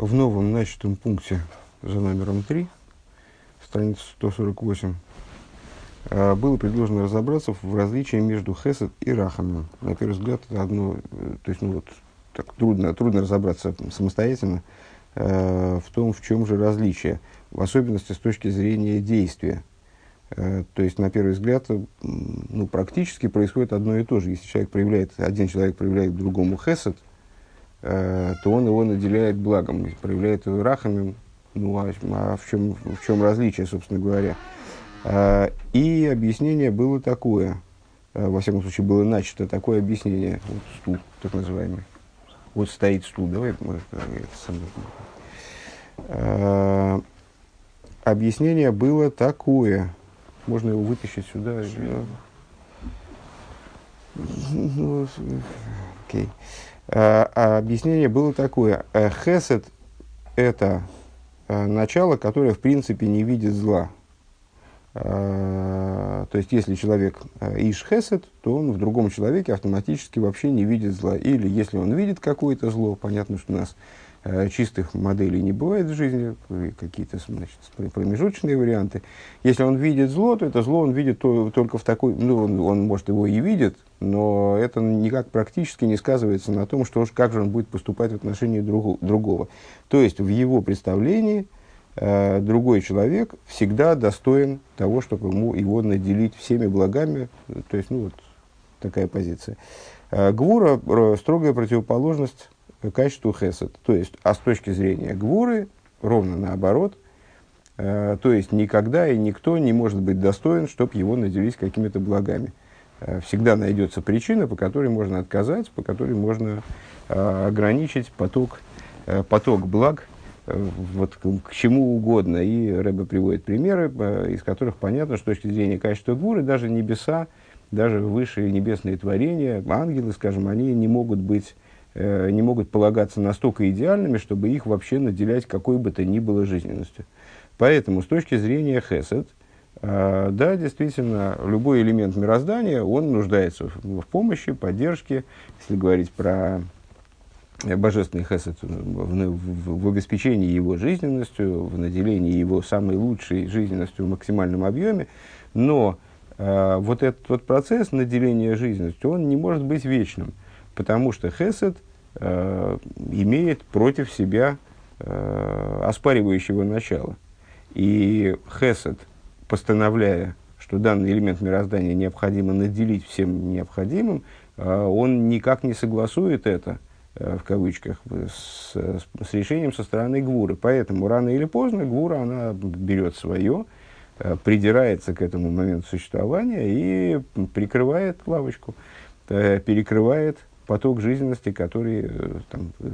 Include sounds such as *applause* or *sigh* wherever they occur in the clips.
в новом начатом пункте за номером 3, страница 148, а, было предложено разобраться в различии между хесед и рахамом. На первый взгляд, это одно, э, то есть, ну вот, так трудно, трудно разобраться самостоятельно э, в том, в чем же различие, в особенности с точки зрения действия. Э, то есть, на первый взгляд, ну, практически происходит одно и то же. Если человек проявляет, один человек проявляет другому хесед, э, то он его наделяет благом, проявляет его рахами. Ну, а, а в, чем, в чем различие, собственно говоря? Э, и объяснение было такое, э, во всяком случае, было начато такое объяснение, вот стул, так называемый. Вот стоит стул, давай мы э, это самое. Э, объяснение было такое, можно его вытащить сюда. Ну, окей. А, а объяснение было такое. Э, хесед – это а, начало, которое, в принципе, не видит зла. А, то есть, если человек иш хесед, то он в другом человеке автоматически вообще не видит зла. Или, если он видит какое-то зло, понятно, что у нас Э, чистых моделей не бывает в жизни, какие-то значит, промежуточные варианты. Если он видит зло, то это зло он видит то, только в такой, ну, он, он, может, его и видит, но это никак практически не сказывается на том, что, как же он будет поступать в отношении друг, другого. То есть, в его представлении э, другой человек всегда достоин того, чтобы ему, его наделить всеми благами, то есть, ну, вот такая позиция. Э, Гвура – строгая противоположность качеству хесед. То есть, а с точки зрения гвуры, ровно наоборот, э, то есть, никогда и никто не может быть достоин, чтобы его наделить какими-то благами. Э, всегда найдется причина, по которой можно отказать, по которой можно э, ограничить поток, э, поток благ э, вот, к, чему угодно. И Рэбе приводит примеры, э, из которых понятно, что с точки зрения качества гвуры, даже небеса, даже высшие небесные творения, ангелы, скажем, они не могут быть Э, не могут полагаться настолько идеальными, чтобы их вообще наделять какой бы то ни было жизненностью. Поэтому с точки зрения хесед, э, да, действительно, любой элемент мироздания, он нуждается в, в помощи, поддержке, если говорить про божественный хесед, в, в, в обеспечении его жизненностью, в наделении его самой лучшей жизненностью в максимальном объеме, но э, вот этот вот процесс наделения жизненностью, он не может быть вечным потому что Хесед э, имеет против себя э, оспаривающего начала. И Хесед, постановляя, что данный элемент мироздания необходимо наделить всем необходимым, э, он никак не согласует это, э, в кавычках, с, с решением со стороны Гвуры. Поэтому рано или поздно Гвура она берет свое, э, придирается к этому моменту существования и прикрывает лавочку, э, перекрывает поток жизненности, который э, там, э,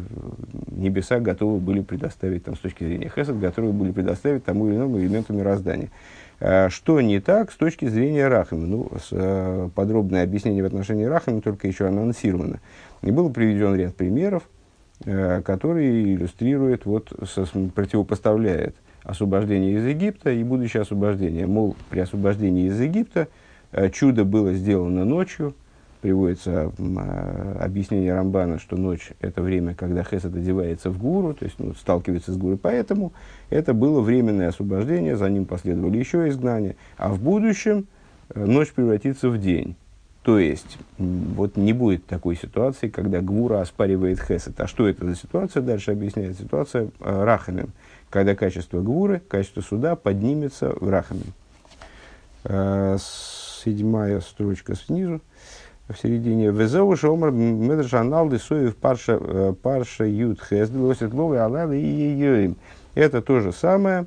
небеса готовы были предоставить там, с точки зрения Хесед, готовы были предоставить тому или иному элементу мироздания. А что не так с точки зрения Рахами? Ну, с, э, подробное объяснение в отношении Рахами только еще анонсировано. И был приведен ряд примеров, которые иллюстрируют, вот, со, противопоставляет освобождение из Египта и будущее освобождение. Мол, при освобождении из Египта чудо было сделано ночью, приводится э, объяснение Рамбана, что ночь – это время, когда Хесед одевается в гуру, то есть ну, сталкивается с гуру. Поэтому это было временное освобождение, за ним последовали еще изгнания. А в будущем э, ночь превратится в день. То есть, вот не будет такой ситуации, когда Гвура оспаривает Хесед. А что это за ситуация? Дальше объясняет ситуация э. Когда качество Гвуры, качество суда поднимется в Рахамим. Э, седьмая строчка снизу в середине. Везеу шомар медршанал десоев парша, э, парша ют хес, лосит гловы алалы и ее Это то же самое,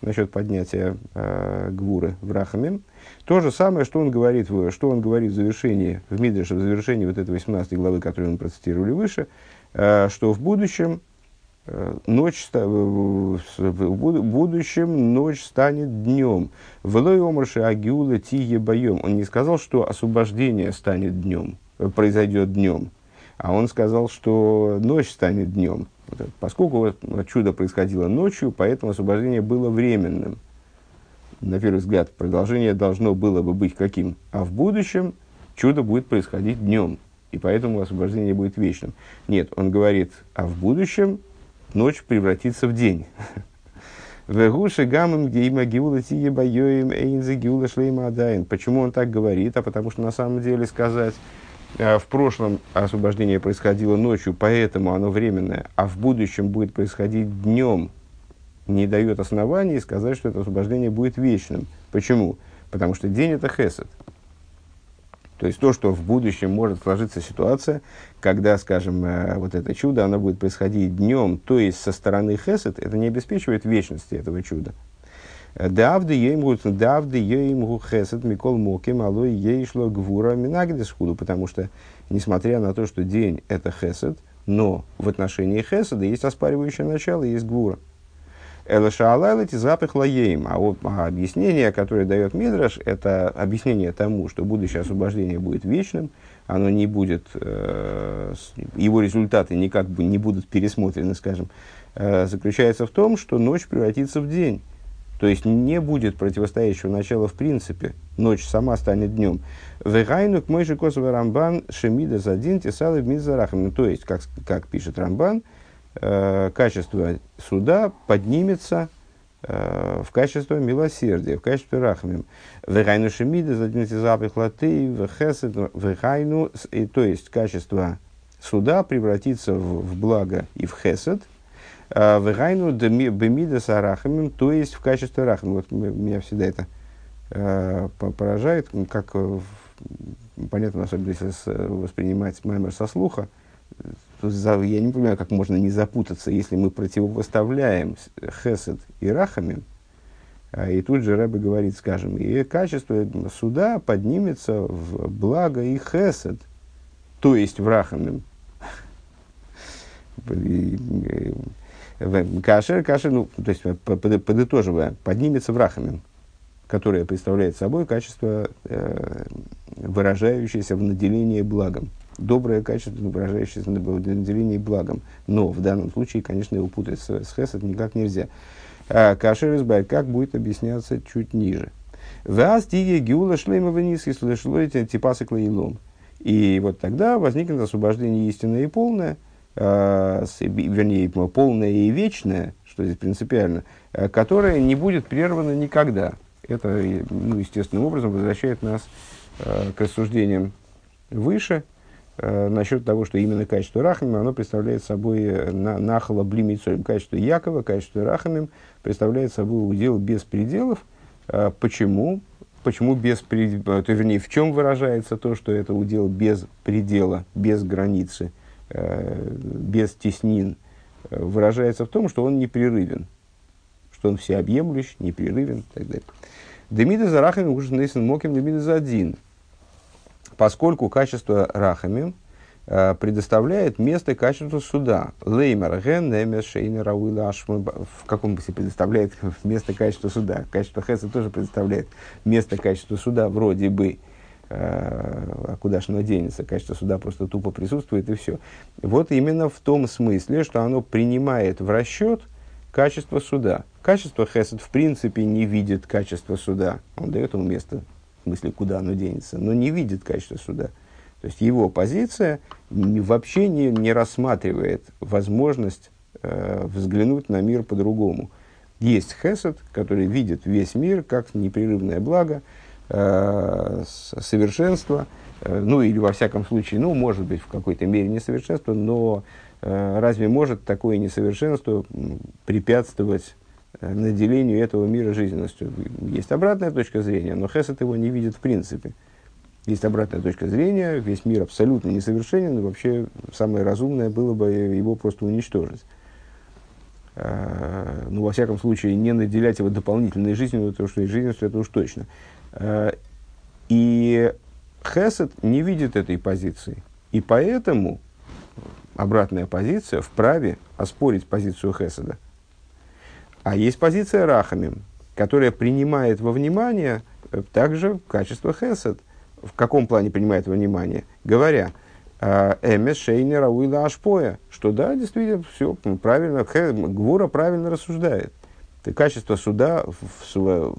насчет поднятия э, гвуры в Рахамим. То же самое, что он говорит, что он говорит в завершении, в Мидреше, в завершении вот этой 18 главы, которую мы процитировали выше, э, что в будущем ночь, в будущем ночь станет днем. Влой омрши агиула тие боем. Он не сказал, что освобождение станет днем, э, произойдет днем, а он сказал, что ночь станет днем. Поскольку чудо происходило ночью, поэтому освобождение было временным. На первый взгляд, продолжение должно было бы быть каким? А в будущем чудо будет происходить днем, и поэтому освобождение будет вечным. Нет, он говорит, а в будущем ночь превратится в день. Почему он так говорит? А потому что на самом деле сказать, э, в прошлом освобождение происходило ночью, поэтому оно временное, а в будущем будет происходить днем, не дает оснований сказать, что это освобождение будет вечным. Почему? Потому что день это хесед. То есть то, что в будущем может сложиться ситуация, когда, скажем, э, вот это чудо, оно будет происходить днем, то есть со стороны хесед, это не обеспечивает вечности этого чуда. Еймгу давды еймгу хесед микол моким алой ейшло гвура минагдес худу, потому что, несмотря на то, что день это хесед, но в отношении хеседа есть оспаривающее начало, есть гвура. Элашаалайлати запах лаеем. А, а объяснение, которое дает Мидраш, это объяснение тому, что будущее освобождение будет вечным, оно не будет, э, его результаты никак бы не будут пересмотрены, скажем, э, заключается в том, что ночь превратится в день. То есть не будет противостоящего начала в принципе. Ночь сама станет днем. Вегайну мой же Рамбан шемида задин тесалы в То есть, как, как пишет Рамбан, э, качество суда поднимется э, в качество милосердия, в качестве рахмим. Вегайну шемида, задните запах латы, вехесет, вегайну, и то есть качество суда превратится в, в благо и в хесед, э, Вегайну бемида с арахамим, то есть в качестве рахмим. Вот меня всегда это э, поражает, как, понятно, особенно если воспринимать маймер со слуха, я не понимаю, как можно не запутаться, если мы противопоставляем хесед и рахамим, а, и тут же Рэбе говорит, скажем, и качество суда поднимется в благо и хесед, то есть в рахамим. *laughs* Кашер, кашер, ну, то есть подытоживая, поднимется в рахамим, которое представляет собой качество, э, выражающееся в наделении благом доброе качество, выражающееся на наделении благом. Но в данном случае, конечно, его путать с, с хесед никак нельзя. А кашер избавь, как будет объясняться чуть ниже. Вас тиге гиула шлейма вниз, если шлойте типасы клеилом. И вот тогда возникнет освобождение истинное и полное, э, вернее, полное и вечное, что здесь принципиально, э, которое не будет прервано никогда. Это, ну, естественным образом возвращает нас э, к рассуждениям выше, э, насчет того, что именно качество Рахамим, оно представляет собой э, на, нахала блимицоем. Качество Якова, качество Рахамим представляет собой удел без пределов. Э, почему? Почему без предела? Э, вернее, в чем выражается то, что это удел без предела, без границы, без теснин? Выражается в том, что он непрерывен, что он всеобъемлющ, непрерывен и так далее. Демида за Рахамим, Нейсон Моким, Демида за один – поскольку качество рахами э, предоставляет место качеству суда. Леймер ген немес шейнера В каком смысле предоставляет *laughs* место качества суда? Качество Хеса тоже предоставляет место качества суда вроде бы. Э, а куда же оно денется? Качество суда просто тупо присутствует и все. Вот именно в том смысле, что оно принимает в расчет качество суда. Качество Хесед в принципе не видит качество суда. Он дает ему место в смысле, куда оно денется, но не видит качества суда. То есть его позиция вообще не, не рассматривает возможность э, взглянуть на мир по-другому. Есть хесед, который видит весь мир как непрерывное благо, э, совершенство, э, ну или во всяком случае, ну может быть в какой-то мере несовершенство, но э, разве может такое несовершенство препятствовать наделению этого мира жизненностью. Есть обратная точка зрения, но Хесед его не видит в принципе. Есть обратная точка зрения, весь мир абсолютно несовершенен, и вообще самое разумное было бы его просто уничтожить. Э, ну, во всяком случае, не наделять его дополнительной жизнью, потому что жизненностью это уж точно. Э, и Хесед не видит этой позиции. И поэтому обратная позиция вправе оспорить позицию Хеседа. А есть позиция Рахамим, которая принимает во внимание э, также качество Хесед. В каком плане принимает во внимание? Говоря, «А, Эмес Шейнера Уила Ашпоя, что да, действительно, все правильно, Гвура правильно рассуждает. Это качество суда в,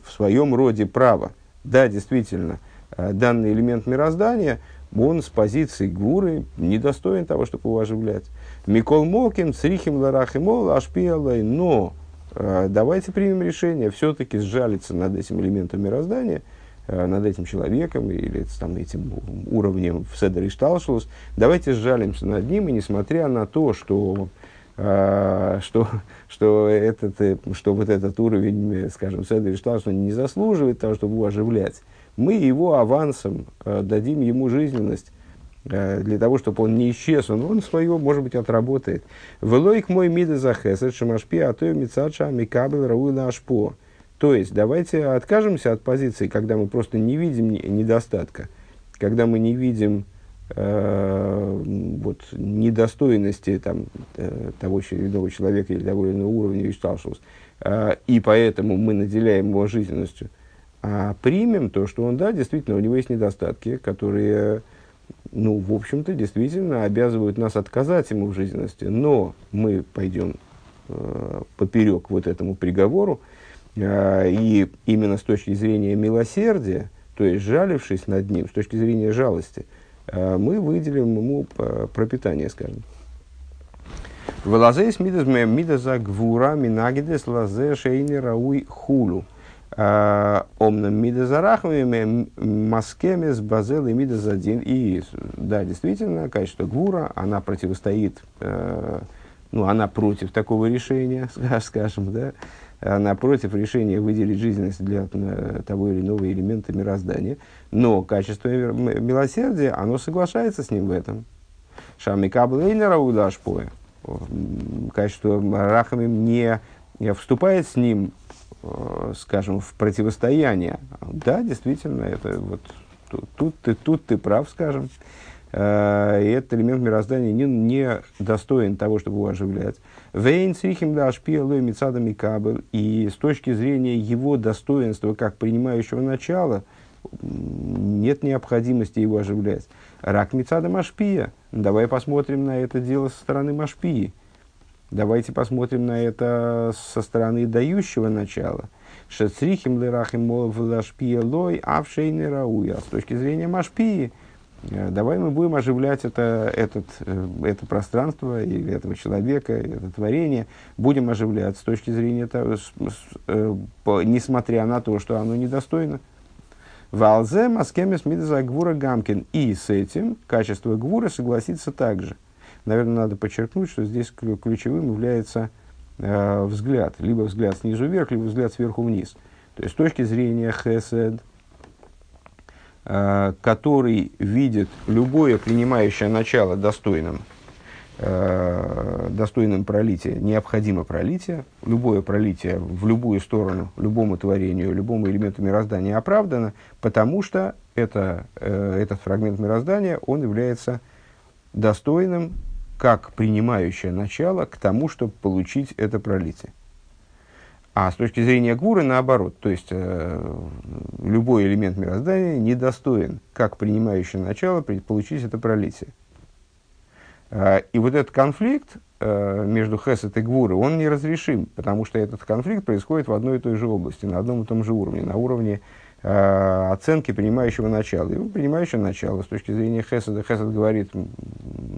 своем роде права. Да, действительно, э, данный элемент мироздания, он с позиции гуры недостоин того, чтобы его оживлять. Микол Мокин, Црихим Ларахимол, Ашпиалай, но давайте примем решение все-таки сжалиться над этим элементом мироздания, э, над этим человеком или там, этим уровнем в Седер Ишталшус. Давайте сжалимся над ним, и несмотря на то, что э, что, что, этот, э, что вот этот уровень, скажем, Седер Ишталшус не заслуживает того, чтобы его оживлять, мы его авансом э, дадим ему жизненность, э, для того, чтобы он не исчез, он, он свое, может быть, отработает. Велойк мой мида захесет, шамашпи, а то мицача микабель рауила ашпо. То есть, давайте откажемся от позиции, когда мы просто не видим недостатка, когда мы не видим э, вот, недостойности там, э, того или иного человека или того или иного уровня Ишталшус, э, и поэтому мы наделяем его жизненностью – а примем то, что он, да, действительно, у него есть недостатки, которые, ну, в общем-то, действительно обязывают нас отказать ему в жизненности. Но мы пойдем э, поперек вот этому приговору, э, и именно с точки зрения милосердия, то есть жалившись над ним, с точки зрения жалости, э, мы выделим ему пропитание, скажем. Валазейс мидаза гвура минагидес лазе шейни рауй хулу. А, омном мида зарахмами, маскемес, базел и мида. И да, действительно, качество гвура, она противостоит, э, ну, она против такого решения, *laughs* скажем, да, она против решения выделить жизненность для э, того или иного элемента мироздания. Но качество милосердия, оно соглашается с ним в этом. Шами каблейнера удашпоя. Качество рахами не вступает с ним Э, скажем, в противостояние. Да, действительно, это вот тут, тут, ты, тут ты прав, скажем. Э, и этот элемент мироздания не, не достоин того, чтобы его оживлять. Вейн црихим да ашпиелой мицадами кабель. И с точки зрения его достоинства как принимающего начала, нет необходимости его оживлять. Рак мицада машпия. Давай посмотрим на это дело со стороны машпии. Давайте посмотрим на это со стороны дающего начала. Шецрихим лерахим лой авшейны рауя. С точки зрения машпии, э, давай мы будем оживлять это, этот, э, это пространство или этого человека, это творение, будем оживлять с точки зрения того, с, с, э, по, несмотря на то, что оно недостойно. Валзе маскемес мидза гвура гамкин. И с этим качество гвура согласится также. Наверное, надо подчеркнуть, что здесь ключевым является э, взгляд. Либо взгляд снизу вверх, либо взгляд сверху вниз. То есть с точки зрения хесед, э, который видит любое принимающее начало достойным, э, достойным пролития, необходимо пролитие. Любое пролитие в любую сторону, любому творению, любому элементу мироздания оправдано, потому что это, э, этот фрагмент мироздания, он является достойным как принимающее начало к тому, чтобы получить это пролитие. А с точки зрения гуры, наоборот, то есть э, любой элемент мироздания недостоин, как принимающее начало, получить это пролитие. Э, и вот этот конфликт э, между Хесет и Гвурой, он неразрешим, потому что этот конфликт происходит в одной и той же области, на одном и том же уровне, на уровне оценки принимающего начала. И принимающее начало с точки зрения Хеседа, Хесед говорит,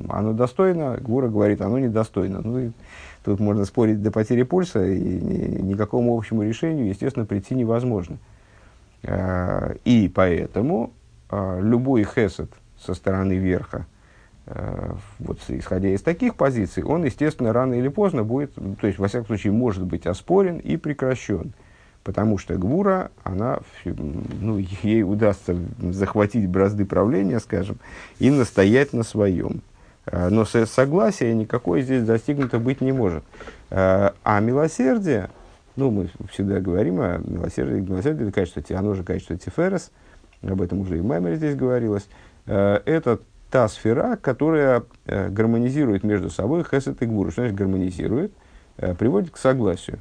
оно достойно, Гура говорит, оно недостойно. Ну, и тут можно спорить до потери пульса, и ни, никакому общему решению, естественно, прийти невозможно. Э, и поэтому э, любой Хесед со стороны верха, э, вот исходя из таких позиций, он, естественно, рано или поздно будет, то есть, во всяком случае, может быть оспорен и прекращен. Потому что Гвура, она, ну, ей удастся захватить бразды правления, скажем, и настоять на своем. А, но согласия никакой здесь достигнуто быть не может. А, а милосердие, ну, мы всегда говорим о милосердии, милосердие это качество, оно же качество Тиферес, об этом уже и в Маймере здесь говорилось, а, это та сфера, которая гармонизирует между собой хесед и гвур. Что значит гармонизирует? Приводит к согласию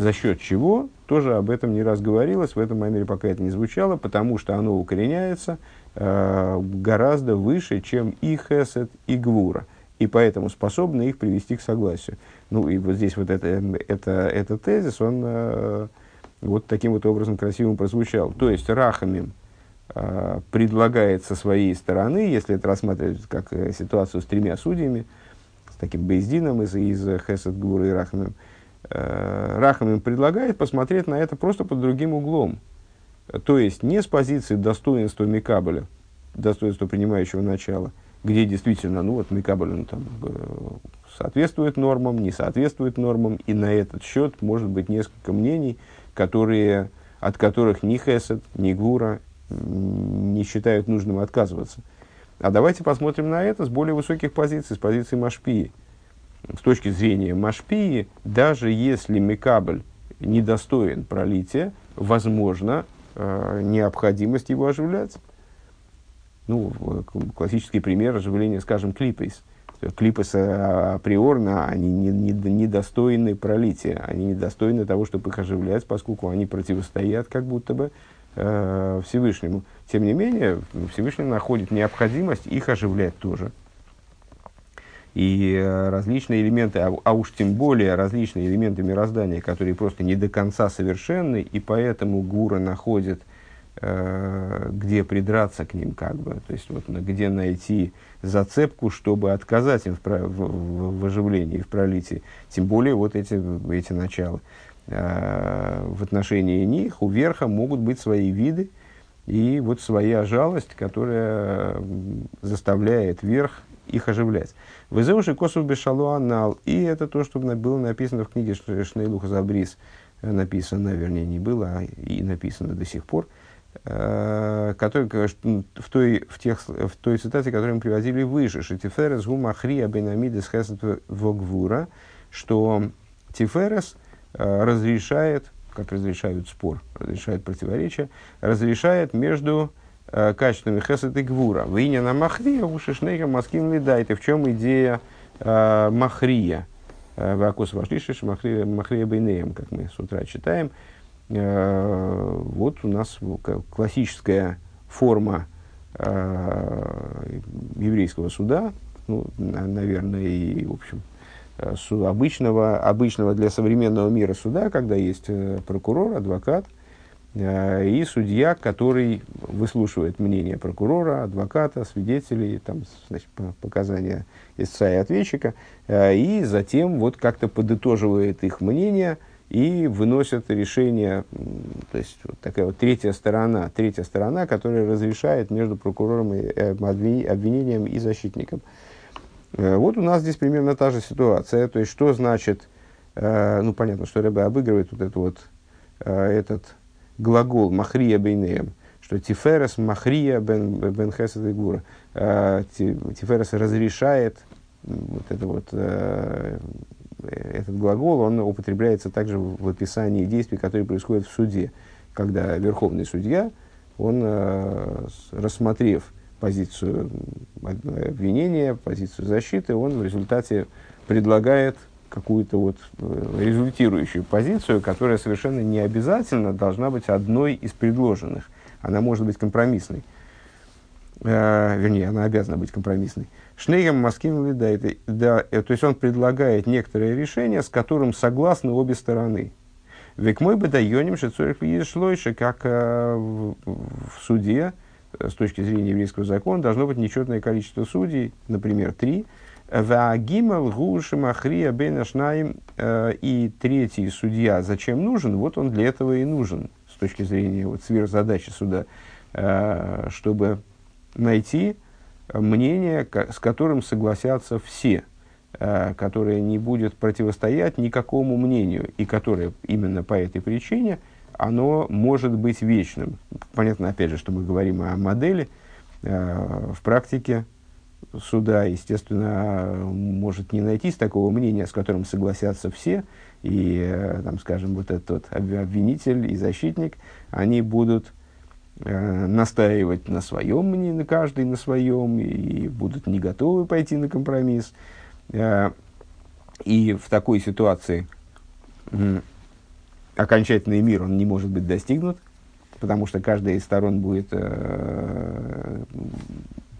за счет чего, тоже об этом не раз говорилось, в этом мемере пока это не звучало, потому что оно укореняется э, гораздо выше, чем и хесед, и гвура, и поэтому способно их привести к согласию. Ну и вот здесь вот это, это, это тезис, он э, вот таким вот образом красивым прозвучал. То есть рахамим э, предлагает со своей стороны, если это рассматривать как э, ситуацию с тремя судьями, с таким Бейздином из, из Хесед Гура и Рахамем, э, Рахамем предлагает посмотреть на это просто под другим углом. То есть не с позиции достоинства Микабеля, достоинства принимающего начала, где действительно, ну вот Микабель он там э, соответствует нормам, не соответствует нормам, и на этот счет может быть несколько мнений, которые, от которых ни Хесед, ни Гура не считают нужным отказываться. А давайте посмотрим на это с более высоких позиций, с позиции Машпии. С точки зрения Машпии, даже если Микабль недостоин пролития, возможно э, необходимость его оживлять. Ну, классический пример оживления, скажем, клипейс. Клипы а, априорно, они недостойны не, не пролития, они недостойны того, чтобы их оживлять, поскольку они противостоят как будто бы э, Всевышнему. Тем не менее, Всевышний находит необходимость их оживлять тоже. И э, различные элементы, а, а уж тем более различные элементы мироздания, которые просто не до конца совершенны, и поэтому Гура находит Э, где придраться к ним, как бы, то есть вот где найти зацепку, чтобы отказать им в, в, в, оживлении, в пролитии. Тем более вот эти, эти начала. Э, в отношении них у верха могут быть свои виды и вот своя жалость, которая заставляет верх их оживлять. Вызывший косов бешалуанал, и это то, что было написано в книге Шнейлуха Забрис, написано, вернее, не было, а и написано до сих пор – Э, который, в, той, в, тех, в той цитате, которую мы приводили выше, что Тиферес гумахрия бенамидес хесет вогвура, что Тиферес э, разрешает, как разрешают спор, разрешает противоречие, разрешает между э, качествами хесет и гвура. Виня на махрия, ушишнейка маским лидайте. В чем идея э, махрия? Вакус вашлишиш махрия, махрия бейнеем, как мы с утра читаем. Э, вот у нас классическая форма э, еврейского суда, ну, наверное, и, в общем, э, обычного, обычного для современного мира суда, когда есть прокурор, адвокат и судья, который выслушивает мнение прокурора, адвоката, свидетелей, там, значит, показания истца и ответчика, и затем вот как-то подытоживает их мнение – и выносят решение, то есть вот такая вот третья сторона, третья сторона, которая разрешает между прокурором и э, обвинением и защитником. Э, вот у нас здесь примерно та же ситуация, то есть что значит, э, ну понятно, что Рэбе обыгрывает вот, это вот этот глагол махрия бейнеем, что тиферес махрия бен, бен хесед и гура, тиферес разрешает вот это вот этот глагол, он употребляется также в описании действий, которые происходят в суде, когда верховный судья, он, э, рассмотрев позицию обвинения, позицию защиты, он в результате предлагает какую-то вот э, результирующую позицию, которая совершенно не обязательно должна быть одной из предложенных. Она может быть компромиссной. Э, вернее, она обязана быть компромиссной. Шнейгам Маскин это, да, э, то есть он предлагает некоторое решение, с которым согласны обе стороны. Век мой бы даёним шецорих шлойши, как э, в, в суде, э, с точки зрения еврейского закона, должно быть нечетное количество судей, например, три. Ваагимал гуши махрия бенашнаим и третий судья зачем нужен? Вот он для этого и нужен с точки зрения вот, сверхзадачи суда, чтобы найти мнение, с которым согласятся все, э, которое не будет противостоять никакому мнению, и которое именно по этой причине оно может быть вечным. Понятно, опять же, что мы говорим о модели. Э, в практике суда, естественно, может не найтись такого мнения, с которым согласятся все, и, э, там, скажем, вот этот обвинитель и защитник, они будут Э, настаивать на своем мнении, каждый на своем, и будут не готовы пойти на компромисс. Э, и в такой ситуации окончательный мир он не может быть достигнут, потому что каждая из сторон будет, э,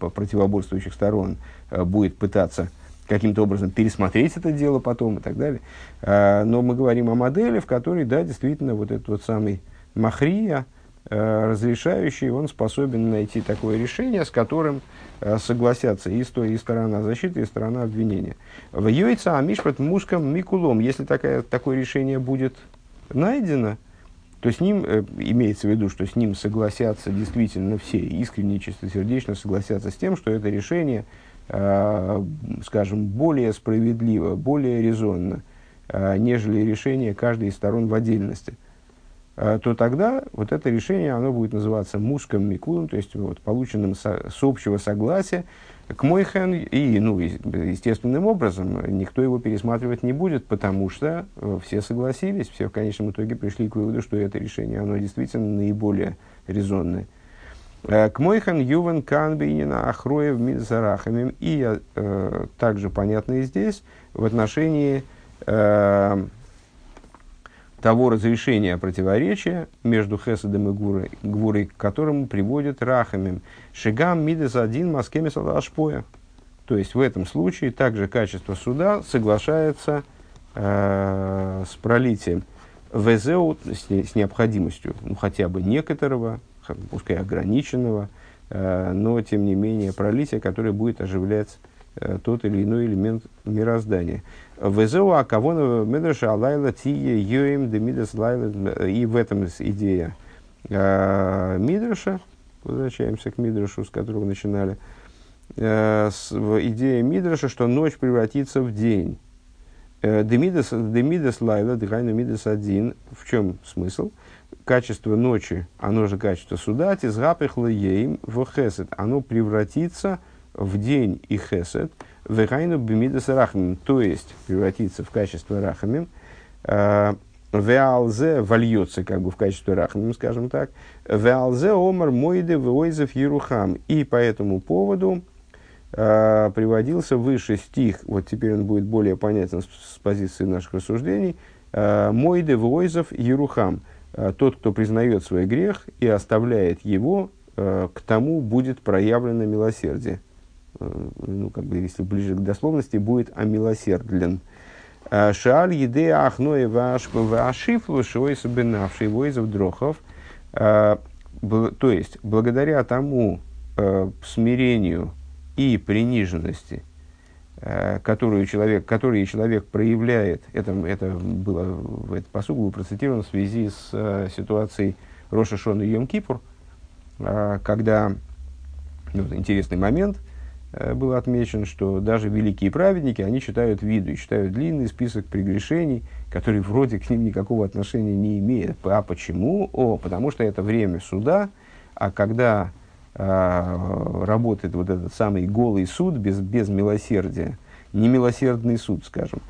противоборствующих сторон, будет пытаться каким-то образом пересмотреть это дело потом и так далее. Но мы говорим о модели, в которой, да, действительно, вот этот вот самый Махрия, разрешающий, он способен найти такое решение, с которым согласятся и, сто, и сторона защиты, и сторона обвинения. В Йойца Амишпат Мускам Микулом, если такая, такое решение будет найдено, то с ним, э, имеется в виду, что с ним согласятся действительно все, искренне, чистосердечно согласятся с тем, что это решение, э, скажем, более справедливо, более резонно, э, нежели решение каждой из сторон в отдельности, э, то тогда вот это решение, оно будет называться муском микулом, то есть вот, полученным со, с общего согласия, к Мойхен, и, ну, естественным образом, никто его пересматривать не будет, потому что э, все согласились, все в конечном итоге пришли к выводу, что это решение, оно действительно наиболее резонное. Э, к Мойхан Юван Канбинина Ахроев Мидзарахамим. И э, также понятно и здесь в отношении э, того разрешения противоречия между Хеседом и Гвурой, Гвурой, к которому приводит Рахамим. Шигам Мидес один Маскемис Ашпоя. То есть в этом случае также качество суда соглашается э, с пролитием ВЗУ, с, с необходимостью ну, хотя бы некоторого, пускай ограниченного, э, но тем не менее пролития, которое будет оживлять тот или иной элемент мироздания. Везеу акавона медраша алайла тие йоим де мидас лайла. И в этом идея э, мидраша, возвращаемся к мидрашу, с которого начинали, э, идея мидраша, что ночь превратится в день. Э, демидас лайла, дыхайна мидас один. В чем смысл? Качество ночи, оно же качество суда, тизгапых лаеем в хесед. Оно превратится в день и хесед – Вегайну бимидас рахамим, то есть превратиться в качество рахамим, э, Веалзе вольется как бы в качестве рахамим, скажем так. Веалзе омар мойде войзев ерухам. И по этому поводу э, приводился выше стих, вот теперь он будет более понятен с, позиции наших рассуждений. Э, мойде войзев ерухам. Э, тот, кто признает свой грех и оставляет его, к тому будет проявлено милосердие. Э, ну, как бы, если ближе к дословности, будет амилосердлен. Э, Шааль еде ахное вашифлу шойса бенавший войзов дрохов. Э, то есть, благодаря тому смирению и приниженности, которую человек, которые человек проявляет, это, это было в этот посуд был процитирован в связи с ситуацией Роша Шона и Йом Кипур, когда, ну, интересный момент – Э, был отмечен, что даже великие праведники, они читают виду, читают длинный список прегрешений, который вроде к ним никакого отношения не имеет. А почему? О, потому что это время суда, а когда э, работает вот этот самый голый суд без, без милосердия, немилосердный суд, скажем,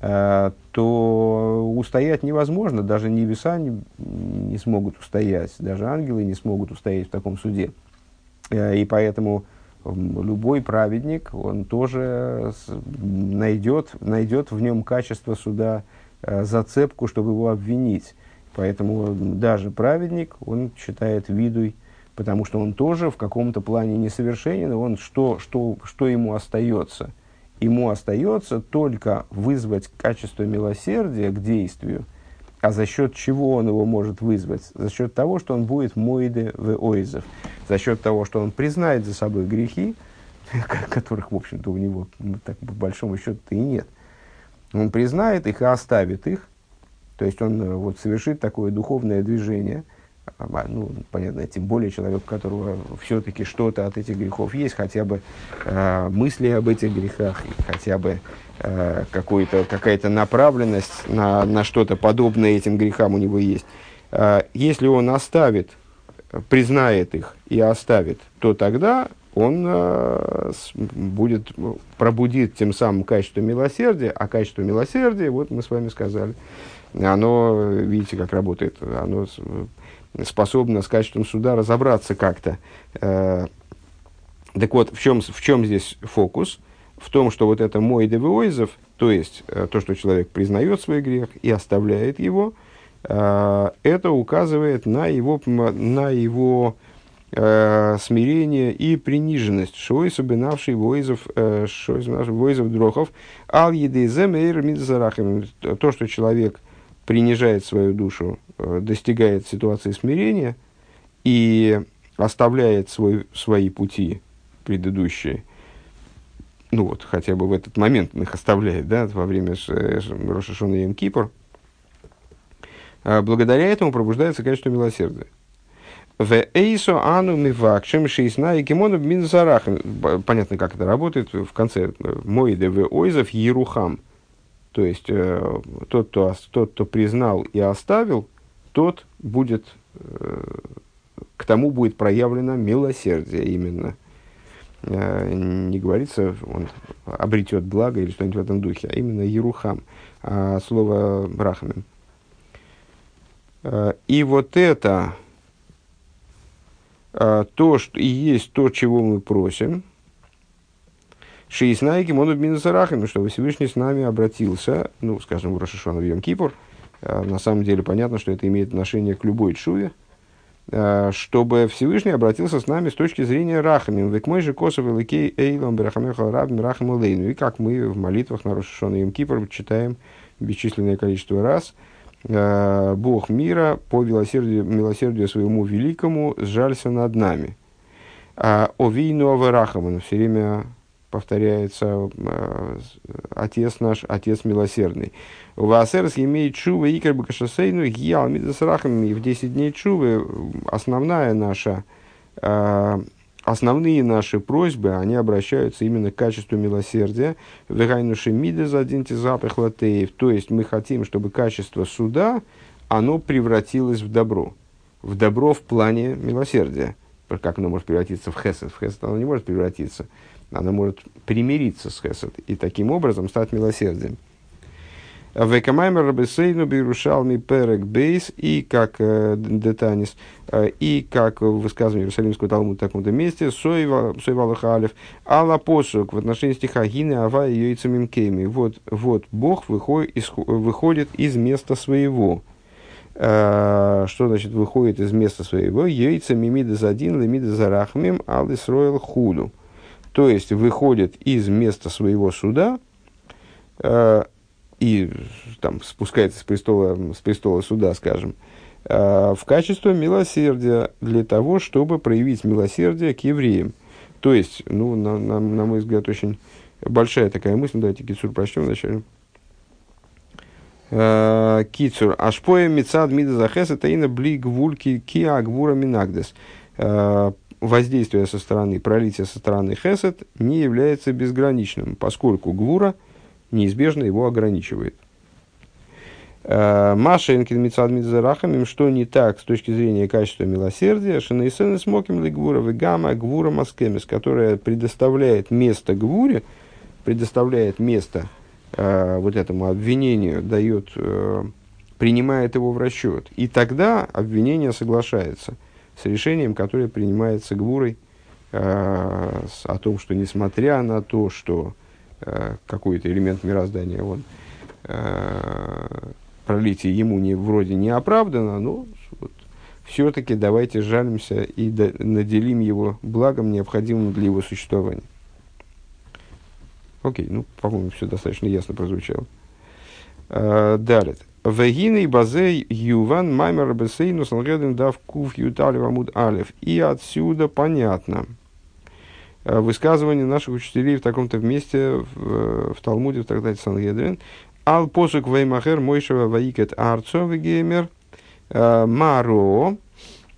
э, то устоять невозможно, даже небеса не, не смогут устоять, даже ангелы не смогут устоять в таком суде. Э, и поэтому любой праведник, он тоже найдет, найдет в нем качество суда, э, зацепку, чтобы его обвинить. Поэтому даже праведник, он считает видуй, потому что он тоже в каком-то плане несовершенен, он что, что, что ему остается? Ему остается только вызвать качество милосердия к действию, а за счет чего он его может вызвать? За счет того, что он будет моиде в ойзов. За счет того, что он признает за собой грехи, *laughs* которых, в общем-то, у него ну, так, по большому счету-то и нет. Он признает их и оставит их. То есть он э, вот, совершит такое духовное движение. А, ну, понятно, тем более человек, у которого все-таки что-то от этих грехов есть, хотя бы э, мысли об этих грехах, хотя бы Э, какая-то направленность на, на что-то подобное этим грехам у него есть. Э, если он оставит, признает их и оставит, то тогда он э, будет, пробудит тем самым качество милосердия, а качество милосердия, вот мы с вами сказали, оно, видите, как работает, оно способно с качеством суда разобраться как-то. Так вот, в чем, в чем здесь фокус? – в том, что вот это мой девиойзов, то есть э, то, что человек признает свой грех и оставляет его, э, это указывает на его, на его э, смирение и приниженность. Шой собинавший воизов, шой воизов дрохов, ал еды земейр мидзарахем. То, что человек принижает свою душу, достигает ситуации смирения, и оставляет свой, свои пути предыдущие, ну вот, хотя бы в этот момент он их оставляет, да, во время Рошашона и Кипр, благодаря этому пробуждается качество милосердия. В эйсо ану мивакшим шейсна и кимону минзарах. Понятно, как это работает. В конце моиде в ойзов ерухам. То есть, э, тот, кто, тот, кто признал и оставил, тот будет, э, к тому будет проявлено милосердие именно. Э, не говорится, он обретет благо или что-нибудь в этом духе, а именно ерухам. А слово рахамим. Э, и вот это а, то, что и есть то, чего мы просим, Шииснайки мону минусарахами, что Всевышний с нами обратился, ну, скажем, в Рошашона в Йом-Кипур, на самом деле понятно, что это имеет отношение к любой чуве, чтобы Всевышний обратился с нами с точки зрения рахами. Век мой же косов великей эйлом берахамеха рабим рахам лейну. И как мы в молитвах на Рошашона и Йом-Кипур читаем бесчисленное количество раз – Э, Бог мира по милосердию, милосердию своему великому сжалься над нами. А Овейну Аварахаман все время повторяется э, Отец наш, Отец милосердный. У Ваасерс имеет чувы и как бы кашасейну гиял мидасарахами в 10 дней чувы основная наша э, основные наши просьбы, они обращаются именно к качеству милосердия. Вегайнуши миды за один запах латеев. То есть мы хотим, чтобы качество суда, оно превратилось в добро. В добро в плане милосердия. Как оно может превратиться в хесед? В хесед оно не может превратиться. Оно может примириться с хесед и таким образом стать милосердием. Векамаймер Рабесейну Бирушалми Перек Бейс и как э, Детанис, э, и как в высказывании Иерусалимского Талмуда в таком-то месте, Сойвалах Алиф, Алла Посук в отношении стиха Гины Ава и Йойцамим Кейми. Вот, вот Бог выходит из, выходит из места своего. Uh, что значит выходит из места своего? Йойца мимида задин, лемида зарахмим, алис ройл худу. То есть выходит из места своего суда, uh, и там, спускается с престола, с престола суда, скажем, э, в качестве милосердия для того, чтобы проявить милосердие к евреям. То есть, ну, на, на, на мой взгляд, очень большая такая мысль. Давайте Кицур прочтем вначале. Э, Кицур. Ашпоя мецад мида захеса таина бли гвульки ки агвура минагдес. Воздействие со стороны, пролитие со стороны хесед не является безграничным, поскольку гвура – неизбежно его ограничивает. Э, Маша Инкин что не так с точки зрения качества милосердия, Шанейсен Смоким Лигвура Вегама Гвура Маскемис, которая предоставляет место Гвуре, предоставляет место э, вот этому обвинению, дает, э, принимает его в расчет. И тогда обвинение соглашается с решением, которое принимается Гвурой э, о том, что несмотря на то, что Э, какой-то элемент мироздания, он э, пролитие ему не, вроде не оправдано, но вот, все-таки давайте жалимся и до, наделим его благом, необходимым для его существования. Окей, ну, по-моему, все достаточно ясно прозвучало. Uh, далее. Вегины базе юван маймер бесейну сангеден дав куф ютали вамуд алев. И отсюда понятно, Э, высказывания наших учителей в таком-то месте в, в Талмуде, в трактате Сангедрин. Ал посук веймахер мойшева ваикет арцо вегеймер э, маро.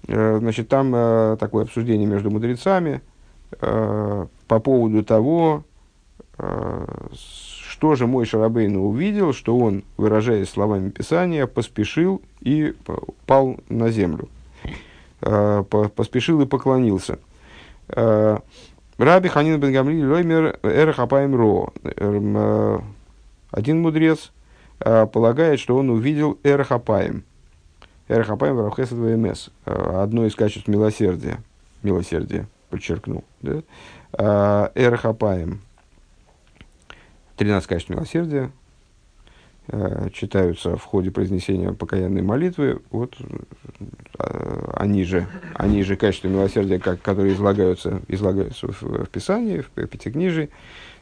Э, значит, там такое обсуждение между мудрецами по поводу того, что же мой Шарабейн увидел, что он, выражаясь словами Писания, поспешил и пал на землю. Поспешил и поклонился. Раби Ханин бен Гамли Лоймер Эрхапаем Ро. Эм, э, один мудрец э, полагает, что он увидел Эрхапаем. Эрхапаем Варахесад ВМС. Э, одно из качеств милосердия. Милосердие, подчеркнул. Да? Эрхапаем. 13 качеств милосердия э, читаются в ходе произнесения покаянной молитвы, вот э, они же, они же качества милосердия, как, которые излагаются, излагаются в, в Писании, в Пятикнижии,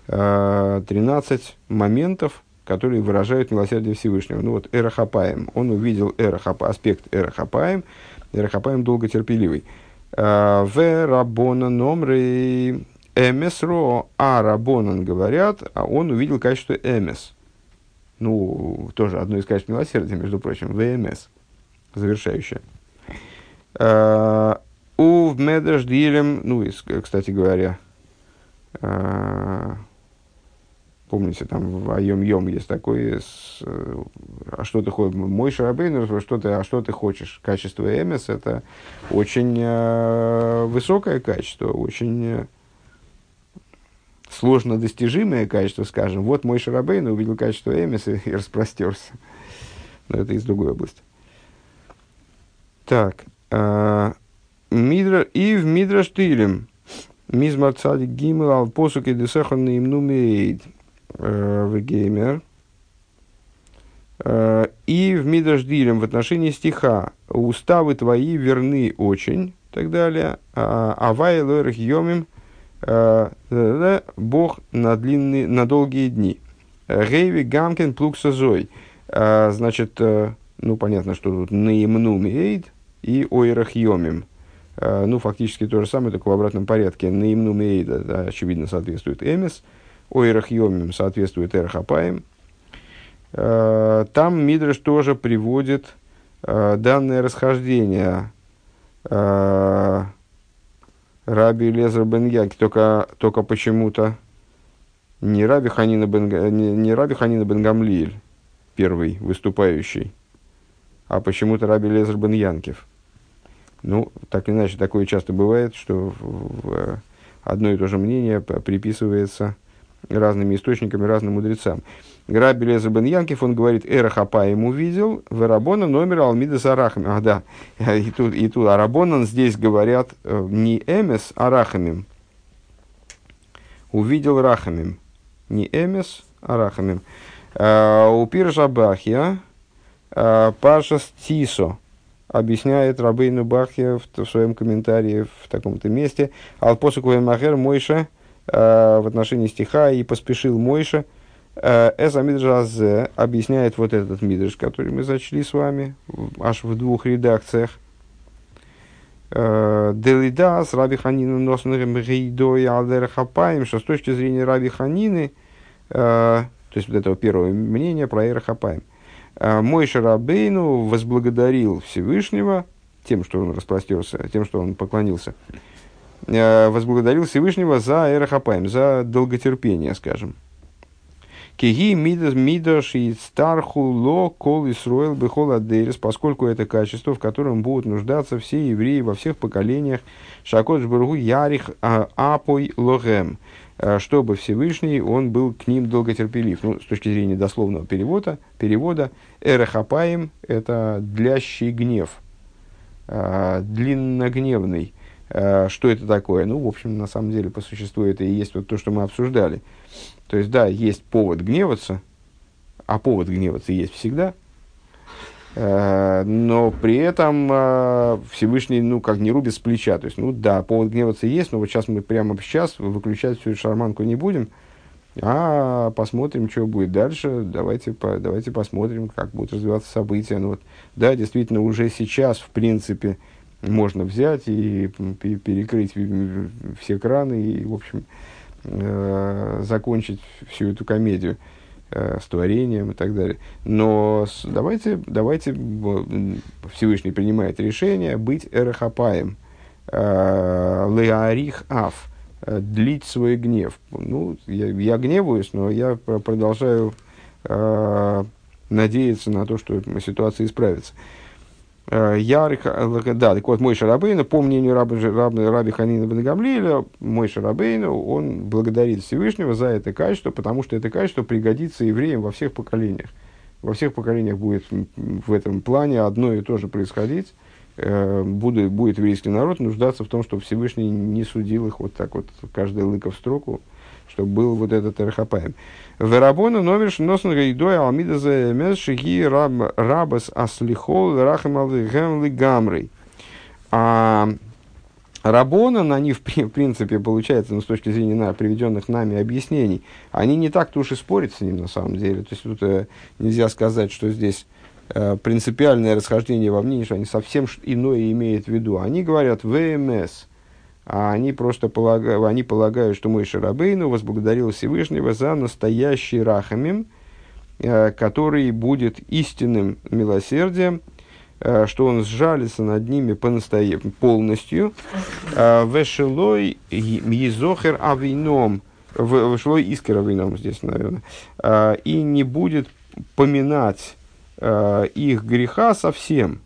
э, 13 моментов, которые выражают милосердие Всевышнего. Ну вот Эрахапаем, он увидел эрахапа, аспект Эрахапаем, Эрахапаем долготерпеливый. В Рабона номры Эмесро, а Рабонан говорят, а он увидел качество Эмес. Ну, тоже одно из качеств милосердия, между прочим, ВМС, завершающее. У в Медраж ну, кстати говоря, помните, там в Айом Йом есть такое, с, а что ты хочешь, мой шарабейн, что ты, а что ты хочешь. Качество МС это очень э, высокое качество, очень э, сложно достижимое качество, скажем. Вот мой шарабейн увидел качество МС и, *laughs* и распростерся. Но это из другой области. Так. Э, Мидра, и в Мидраштилем. Мизмар цадик гимел ал посуки десехан им нумеид э, в геймер. Э, и в Мидраштилем в отношении стиха уставы твои верны очень, и так далее. А, Авай лойрах йомим Бог на, длинные, на долгие дни. Гейви гамкин плуксазой. Значит, ну понятно, что тут наимну мейд и ойрах йомим. Э, ну, фактически то же самое, только в обратном порядке. Наимну мейда, да, очевидно, соответствует эмис, ойрах йомим соответствует эрхапаем. Э, там Мидраш тоже приводит э, данное расхождение Раби Лезер бен Яки, только, только почему-то не Раби Ханина бен, не, не Раби Ханина бен Гамлиэль, первый выступающий, а почему-то Раби Лезер бен Янкев – ну, так или иначе, такое часто бывает, что в одно и то же мнение приписывается разными источниками, разным мудрецам. Граби Лезер бен Янкев, он говорит, Эра ему видел, Верабона номер Алмида Сарахами. А, да, *laughs* и тут, и тут Арабонан здесь говорят э, не Эмес, а Рахамим. Увидел Рахамим. Не Эмес, а Рахамим. А, у Пиржа Бахья, а, Пашас Тисо, объясняет Рабейну Бахья в, в своем комментарии в таком-то месте. Алпосук Махер Мойша э, в отношении стиха и поспешил Мойша. Э, Эза Мидржазе объясняет вот этот мидрж, который мы зачли с вами, аж в двух редакциях. Э, Делидас, Раби Ханина Носным Гейдой Алдер Хапаем, что с точки зрения Раби Ханины, э, то есть вот этого первого мнения про Эра Хапаем, мой Шарабейну возблагодарил Всевышнего тем, что он распростерся, тем, что он поклонился, возблагодарил Всевышнего за эрахапаем, за долготерпение, скажем. Киги мидас мидаш и старху ло кол исроил бехол адерис, поскольку это качество, в котором будут нуждаться все евреи во всех поколениях. Шакот жбургу ярих а, апой логем. Э, чтобы Всевышний, он был к ним долготерпелив. Ну, с точки зрения дословного перевода, перевода эрехапаем – это длящий гнев, э, длинногневный. Э, что это такое? Ну, в общем, на самом деле, по существу это и есть вот то, что мы обсуждали. То есть, да, есть повод гневаться, а повод гневаться есть всегда – Э, но при этом э, Всевышний, ну, как не рубит с плеча. То есть, ну, да, повод гневаться есть, но вот сейчас мы прямо сейчас выключать всю шарманку не будем, а посмотрим, что будет дальше. Давайте, по, давайте посмотрим, как будут развиваться события. Ну, вот, да, действительно, уже сейчас, в принципе, можно взять и, перекрыть все краны и, в общем, э, закончить всю эту комедию э, с творением и так далее. Но давайте, давайте Всевышний принимает решение быть эрахапаем, э, леарих аф, длить свой гнев. Ну, я, я гневаюсь, но я продолжаю надеяться на то, что ситуация исправится. Э, Ярик, э, да, так вот, мой Шарабейна, по мнению раби, раби, раби Ханина Бен мой Шарабейна, он благодарит Всевышнего за это качество, потому что это качество пригодится евреям во всех поколениях. Во всех поколениях будет в этом плане одно и то же происходить. Э, будет, будет еврейский народ нуждаться в том, чтобы Всевышний не судил их вот так вот, каждый лыка в строку, чтобы был вот этот Эрхапаем. Верабона номер носен гайдой алмида за мес шиги рабас аслихол рахам гемли гамрей. А Рабона, они, в принципе, получается, ну, с точки зрения на, приведенных нами объяснений, они не так-то уж и спорят с ним на самом деле. То есть тут э, нельзя сказать, что здесь э, принципиальное расхождение во мнении, что они совсем иное имеют в виду. Они говорят ВМС, а они просто полагают, они полагают, что мой Шарабейну возблагодарил Всевышнего за настоящий рахамим, э, который будет истинным милосердием, э, что он сжалится над ними по полностью. Э, Вешелой Мизохер Авином, Вешелой Искер Авином здесь, наверное, и не будет поминать их греха совсем.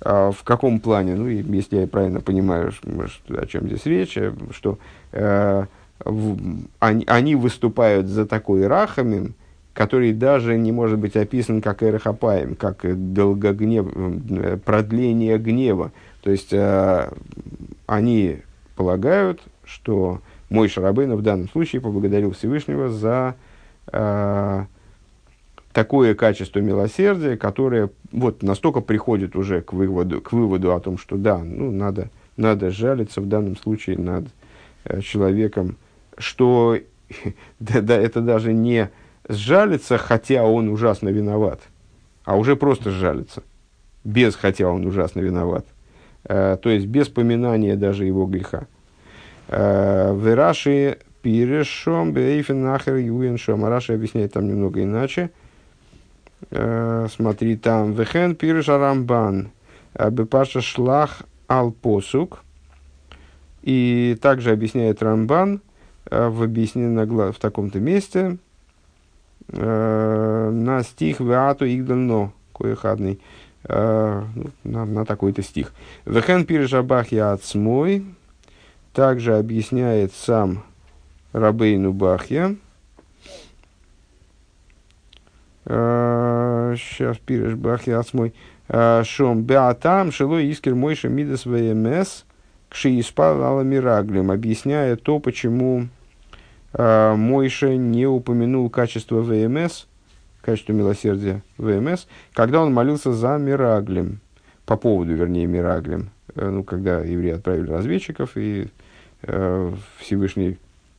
В каком плане? Ну, если я правильно понимаю, что, о чем здесь речь, что э, в, они, они выступают за такой рахамим, который даже не может быть описан как эрахапаем, как долгогнев, э, продление гнева. То есть э, они полагают, что мой Шарабейна в данном случае поблагодарил Всевышнего за э, такое качество милосердия, которое вот настолько приходит уже к выводу, к выводу о том, что да, ну, надо, надо жалиться в данном случае над э, человеком, что *laughs* да, да, это даже не сжалится, хотя он ужасно виноват, а уже просто сжалится, без хотя он ужасно виноват. Э, то есть без поминания даже его греха. Э, Вераши пирешом бейфен нахер юеншом. Араши объясняет там немного иначе. Э, смотри там. Вехен пиреш арамбан. Э, Бепаша шлах ал посук. И также объясняет Рамбан э, в объяснении в таком-то месте, Э, на стих «Веату игдально» коехадный, э, ну, на, на такой-то стих. «Вехен пиржабах я отсмой» также объясняет сам Рабейну Бахья. Сейчас э, пиреш Бахья отсмой. Шом. Беатам шело искер мойша мидас вмс кши испал аламираглем, объясняя то, почему э, Мойша не упомянул качество ВМС, качество милосердия ВМС, когда он молился за Мираглем, по поводу, вернее, Мираглем, э, ну, когда евреи отправили разведчиков, и э, Всевышний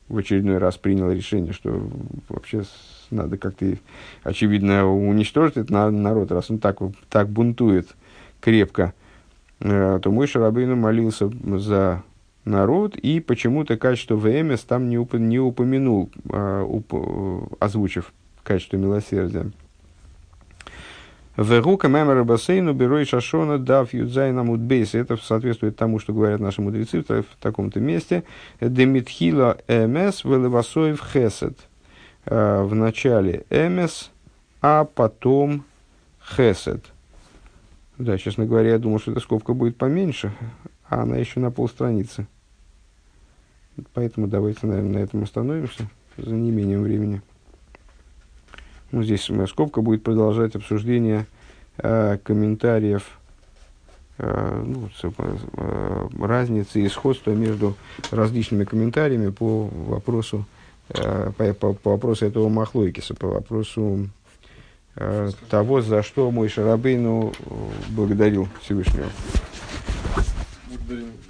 в очередной раз принял решение, что вообще надо как-то, очевидно, уничтожить этот народ, раз он так, так бунтует крепко, э, то мой Шарабейну молился за народ, и почему-то качество ВМС там не, уп, не упомянул, а, уп, озвучив качество милосердия. Вегука мемера бассейну берой шашона дав юдзайна мудбейс. Это соответствует тому, что говорят наши мудрецы в, в таком-то месте. Демитхила эмес велевасоев хесед. А, в начале эмес, а потом хесед. Да, честно говоря, я думал, что эта скобка будет поменьше, а она еще на полстраницы. Поэтому давайте, наверное, на этом остановимся за неимением времени. Ну, здесь скобка будет продолжать обсуждение э, комментариев, э, ну, э, разницы и сходства между различными комментариями по вопросу, э, по, по, по вопросу этого Махлойкиса, по вопросу э, того, за что мой Шарабейну благодарил Всевышнего. Благодарим.